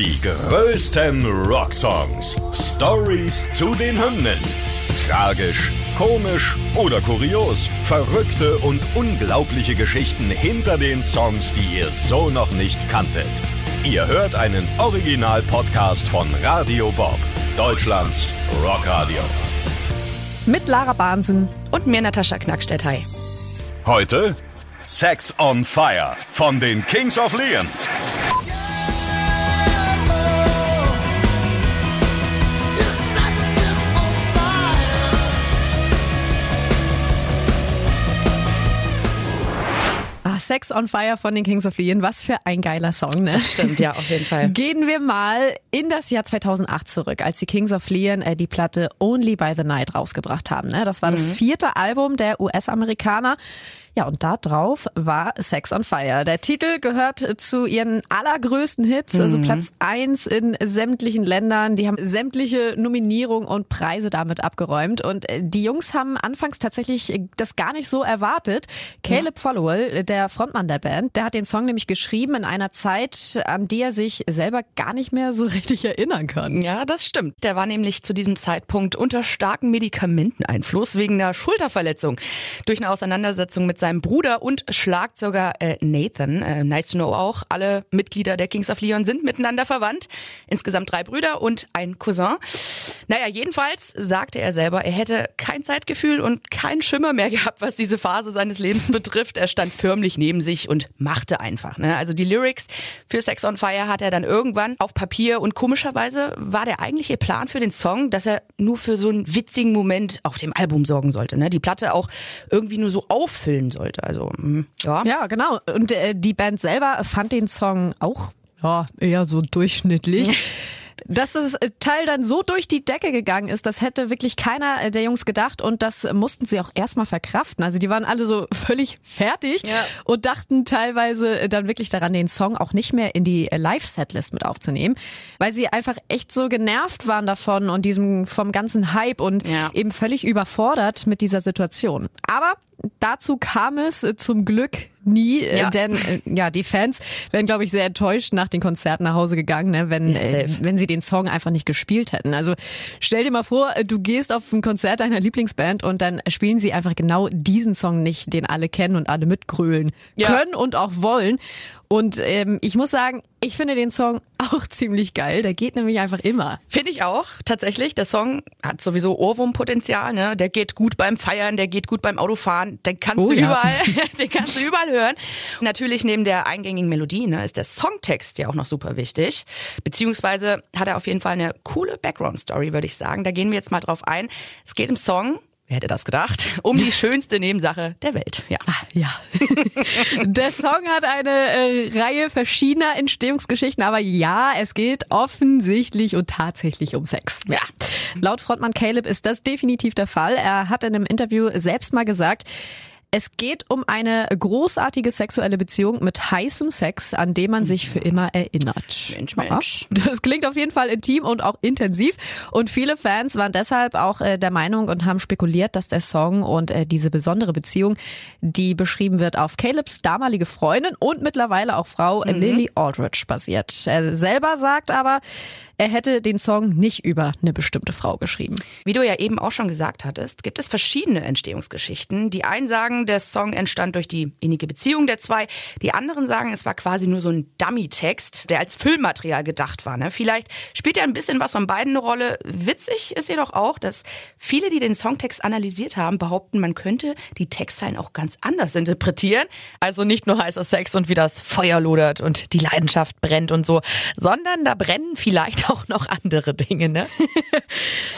Die größten Rocksongs. Stories zu den Hymnen. Tragisch, komisch oder kurios. Verrückte und unglaubliche Geschichten hinter den Songs, die ihr so noch nicht kanntet. Ihr hört einen Original-Podcast von Radio Bob, Deutschlands Rockradio. Mit Lara Bahnsen. Und mir Natascha Knackstedt. Heute Sex on Fire von den Kings of Leon. Sex on Fire von den Kings of Leon. Was für ein geiler Song, ne? Stimmt, ja, auf jeden Fall. Gehen wir mal in das Jahr 2008 zurück, als die Kings of Leon äh, die Platte Only by the Night rausgebracht haben. Ne? Das war das vierte Album der US-Amerikaner. Ja, und da drauf war Sex on Fire. Der Titel gehört zu ihren allergrößten Hits, also Platz eins in sämtlichen Ländern. Die haben sämtliche Nominierungen und Preise damit abgeräumt. Und äh, die Jungs haben anfangs tatsächlich äh, das gar nicht so erwartet. Caleb Followell, der Frontmann der Band, der hat den Song nämlich geschrieben in einer Zeit, an die er sich selber gar nicht mehr so richtig erinnern kann. Ja, das stimmt. Der war nämlich zu diesem Zeitpunkt unter starkem Medikamenteneinfluss wegen einer Schulterverletzung durch eine Auseinandersetzung mit seinem Bruder und Schlagzeuger äh, Nathan. Äh, nice to know auch. Alle Mitglieder der Kings of Leon sind miteinander verwandt. Insgesamt drei Brüder und ein Cousin. Naja, jedenfalls sagte er selber, er hätte kein Zeitgefühl und keinen Schimmer mehr gehabt, was diese Phase seines Lebens betrifft. Er stand förmlich neben sich und machte einfach. Ne? Also die Lyrics für Sex on Fire hat er dann irgendwann auf Papier und komischerweise war der eigentliche Plan für den Song, dass er nur für so einen witzigen Moment auf dem Album sorgen sollte. Ne? Die Platte auch irgendwie nur so auffüllen sollte. Also, mm, ja. Ja, genau. Und äh, die Band selber fand den Song auch ja, eher so durchschnittlich. Dass das Teil dann so durch die Decke gegangen ist, das hätte wirklich keiner äh, der Jungs gedacht und das mussten sie auch erstmal verkraften. Also die waren alle so völlig fertig Ja. und dachten teilweise dann wirklich daran, den Song auch nicht mehr in die äh, Live-Setlist mit aufzunehmen, weil sie einfach echt so genervt waren davon und diesem vom ganzen Hype und Ja. eben völlig überfordert mit dieser Situation. Aber dazu kam es äh, zum Glück nie, äh, Ja. denn äh, ja, die Fans wären, glaube ich, sehr enttäuscht nach den Konzerten nach Hause gegangen, ne, wenn, Ja, äh, wenn sie den Song einfach nicht gespielt hätten. Also stell dir mal vor, du gehst auf ein Konzert deiner Lieblingsband und dann spielen sie einfach genau diesen Song nicht, den alle kennen und alle mitgrölen Ja. können und auch wollen. Und ähm, ich muss sagen, ich finde den Song auch ziemlich geil. Der geht nämlich einfach immer. Finde ich auch, tatsächlich. Der Song hat sowieso Ohrwurmpotenzial, ne? Der geht gut beim Feiern, der geht gut beim Autofahren, den kannst Oh du ja. überall, den kannst du überall hören. Natürlich neben der eingängigen Melodie, ne, ist der Songtext ja auch noch super wichtig. Beziehungsweise hat er auf jeden Fall eine coole Background-Story, würde ich sagen. Da gehen wir jetzt mal drauf ein. Es geht im Song, wer hätte das gedacht, um die schönste Nebensache der Welt. Ja. Ja. Der Song hat eine äh, Reihe verschiedener Entstehungsgeschichten, aber ja, es geht offensichtlich und tatsächlich um Sex. Ja. Laut Frontmann Caleb ist das definitiv der Fall. Er hat in einem Interview selbst mal gesagt, es geht um eine großartige sexuelle Beziehung mit heißem Sex, an dem man sich für immer erinnert. Mensch, Mensch. Das klingt auf jeden Fall intim und auch intensiv. Und viele Fans waren deshalb auch äh, der Meinung und haben spekuliert, dass der Song und äh, diese besondere Beziehung, die beschrieben wird, auf Calebs damalige Freundin und mittlerweile auch Frau äh, Lily Aldridge basiert. Er selber sagt aber, er hätte den Song nicht über eine bestimmte Frau geschrieben. Wie du ja eben auch schon gesagt hattest, gibt es verschiedene Entstehungsgeschichten. Die einen sagen, der Song entstand durch die innige Beziehung der zwei. Die anderen sagen, es war quasi nur so ein Dummy-Text, der als Füllmaterial gedacht war. Ne? Vielleicht spielt ja ein bisschen was von beiden eine Rolle. Witzig ist jedoch auch, dass viele, die den Songtext analysiert haben, behaupten, man könnte die Textzeilen auch ganz anders interpretieren. Also nicht nur heißer Sex und wie das Feuer lodert und die Leidenschaft brennt und so, sondern da brennen vielleicht auch noch andere Dinge. Ne?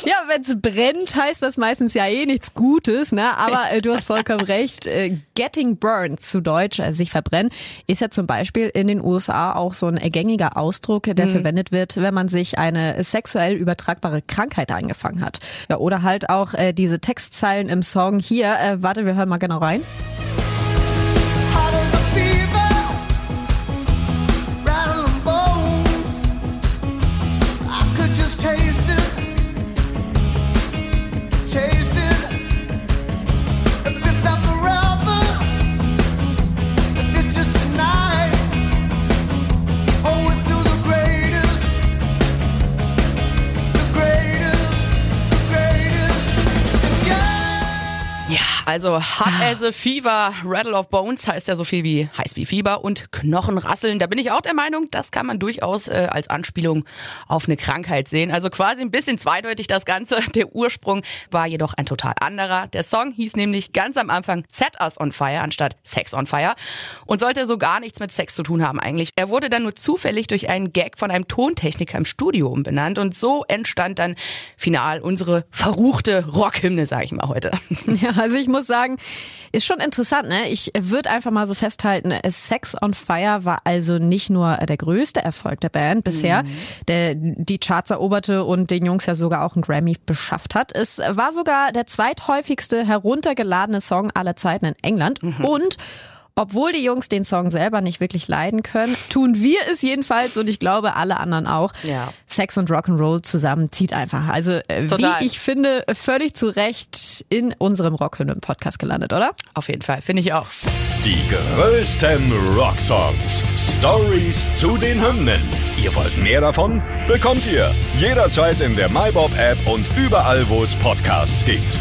Ja, wenn's brennt, heißt das meistens ja eh nichts Gutes, ne? Aber äh, du hast vollkommen recht. Äh, getting burned zu Deutsch, äh, sich verbrennen, ist ja zum Beispiel in den USA auch so ein äh, gängiger Ausdruck, der verwendet wird, wenn man sich eine sexuell übertragbare Krankheit eingefangen hat. Ja, oder halt auch äh, diese Textzeilen im Song hier. Äh, warte, wir hören mal genau rein. Also Hot as a Fever, Rattle of Bones heißt ja so viel wie heiß wie Fieber und Knochenrasseln. Da bin ich auch der Meinung, das kann man durchaus äh, als Anspielung auf eine Krankheit sehen. Also quasi ein bisschen zweideutig das Ganze. Der Ursprung war jedoch ein total anderer. Der Song hieß nämlich ganz am Anfang Set Us on Fire anstatt Sex on Fire und sollte so gar nichts mit Sex zu tun haben eigentlich. Er wurde dann nur zufällig durch einen Gag von einem Tontechniker im Studio umbenannt und so entstand dann final unsere verruchte Rockhymne, sag ich mal heute. Ja, also ich muss sagen, ist schon interessant, ne? Ich würde einfach mal so festhalten, Sex on Fire war also nicht nur der größte Erfolg der Band bisher, der die Charts eroberte und den Jungs ja sogar auch einen Grammy beschafft hat. Es war sogar der zweithäufigste heruntergeladene Song aller Zeiten in England und obwohl die Jungs den Song selber nicht wirklich leiden können, tun wir es jedenfalls und ich glaube alle anderen auch. Ja. Sex und Rock'n'Roll zusammen zieht einfach. Also äh, wie ich finde, völlig zu Recht in unserem Rockhymnen-Podcast gelandet, oder? Auf jeden Fall, finde ich auch. Die größten Rocksongs. Stories zu den Hymnen. Ihr wollt mehr davon? Bekommt ihr jederzeit in der MyBob-App und überall, wo es Podcasts gibt.